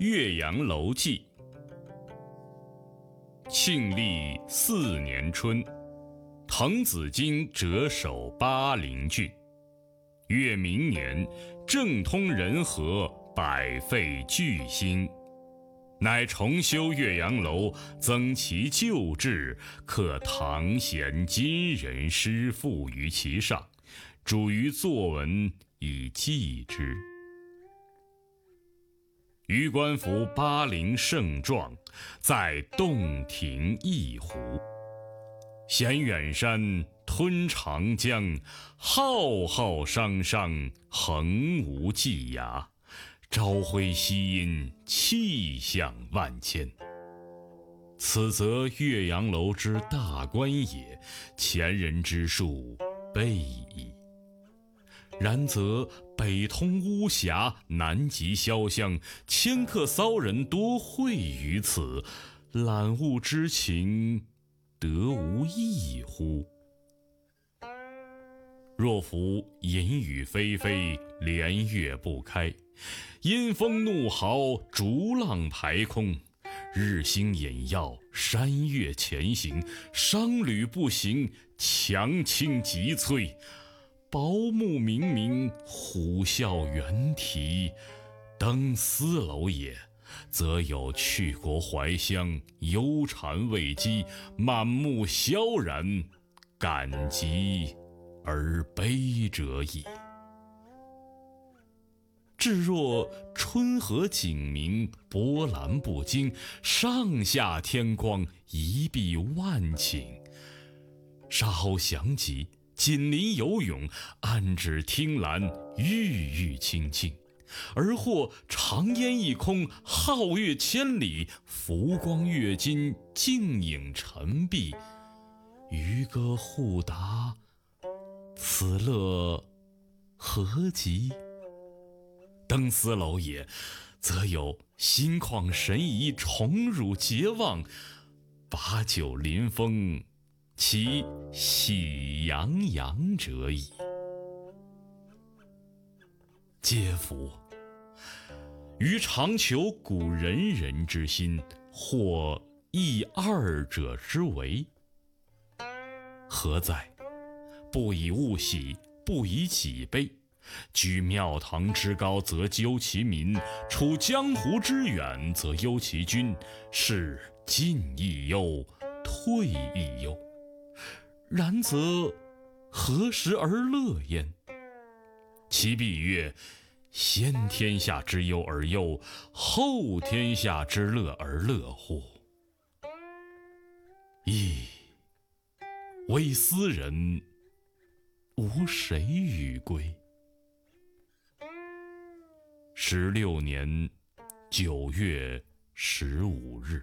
《岳阳楼记》庆历四年春，滕子京谪守巴陵郡。越明年，政通人和，百废具兴，乃重修岳阳楼，增其旧制，刻唐贤今人诗赋于其上，主于作文以记之。余观夫巴陵胜状，在洞庭一湖，衔远山，吞长江，浩浩汤汤，横无际涯，朝晖夕阴，气象万千。此则岳阳楼之大观也，前人之述备矣。然则北通巫峡，南极潇湘，迁客骚人多会于此，览物之情，得无异乎？若夫淫雨霏霏，连月不开，阴风怒号，逐浪排空，日星隐曜，山岳前行，商旅不行，樯倾楫摧。薄暮冥冥，虎啸猿啼。登斯楼也，则有去国怀乡，忧谗畏讥，满目萧然，感极而悲者矣。至若春和景明，波澜不惊，上下天光，一碧万顷，稍详极。锦鳞游泳，岸芷汀兰，郁郁青青；而或长烟一空，皓月千里，浮光跃金，静影沉璧，渔歌互答，此乐何极？登斯楼也，则有心旷神怡，宠辱桀忘，把酒临风。其喜洋洋者矣。嗟夫！余常求古仁人之心，或异二者之为。何在？不以物喜，不以己悲。居庙堂之高则忧其民，处江湖之远则忧其君。是进亦忧，退亦忧。然则何时而乐焉？其必曰：先天下之忧而忧，后天下之乐而乐乎？噫！微斯人，无谁与归？十六年九月十五日。